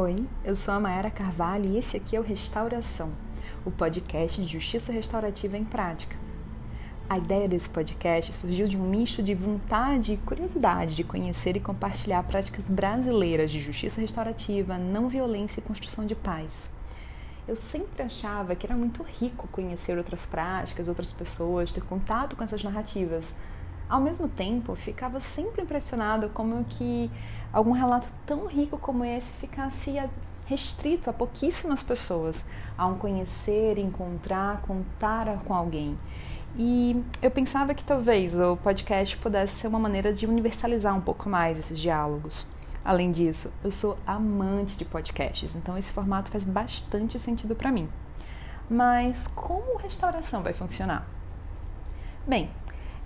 Oi, eu sou a Mayara Carvalho e esse aqui é o Restauração, o podcast de justiça restaurativa em prática. A ideia desse podcast surgiu de um misto de vontade e curiosidade de conhecer e compartilhar práticas brasileiras de justiça restaurativa, não violência e construção de paz. Eu sempre achava que era muito rico conhecer outras práticas, outras pessoas, ter contato com essas narrativas. Ao mesmo tempo, ficava sempre impressionado como que algum relato tão rico como esse ficasse restrito a pouquíssimas pessoas, a um conhecer, encontrar, contar com alguém. E eu pensava que talvez o podcast pudesse ser uma maneira de universalizar um pouco mais esses diálogos. Além disso, eu sou amante de podcasts, então esse formato faz bastante sentido para mim. Mas como restauração vai funcionar? Bem,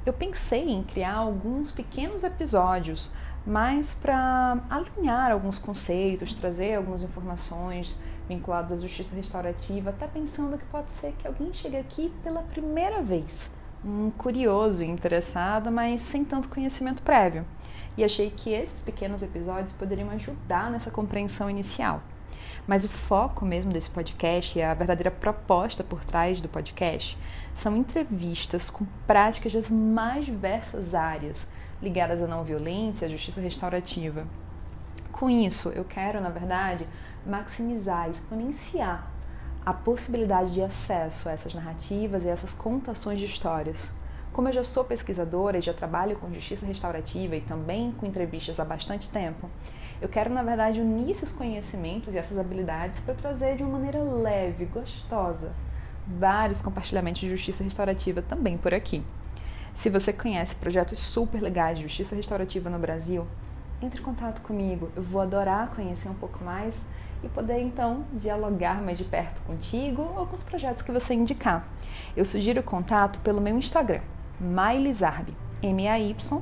eu pensei em criar alguns pequenos episódios mas para alinhar alguns conceitos, trazer algumas informações vinculadas à justiça restaurativa, até pensando que pode ser que alguém chegue aqui pela primeira vez, um curioso e interessado, mas sem tanto conhecimento prévio. E achei que esses pequenos episódios poderiam ajudar nessa compreensão inicial. Mas o foco mesmo desse podcast e a verdadeira proposta por trás do podcast são entrevistas com práticas das mais diversas áreas ligadas à não violência, à justiça restaurativa. Com isso, eu quero, na verdade, maximizar, exponenciar a possibilidade de acesso a essas narrativas e essas contações de histórias. Como eu já sou pesquisadora e já trabalho com justiça restaurativa e também com entrevistas há bastante tempo, eu quero, na verdade, unir esses conhecimentos e essas habilidades para trazer de uma maneira leve, gostosa, vários compartilhamentos de justiça restaurativa também por aqui. Se você conhece projetos super legais de justiça restaurativa no Brasil, entre em contato comigo. Eu vou adorar conhecer um pouco mais e poder então dialogar mais de perto contigo ou com os projetos que você indicar. Eu sugiro contato pelo meu Instagram, Mailizarb, M-A-Y-L-I-Z-A-R-B.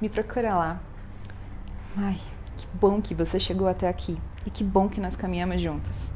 Me procura lá. Ai, que bom que você chegou até aqui e que bom que nós caminhamos juntos.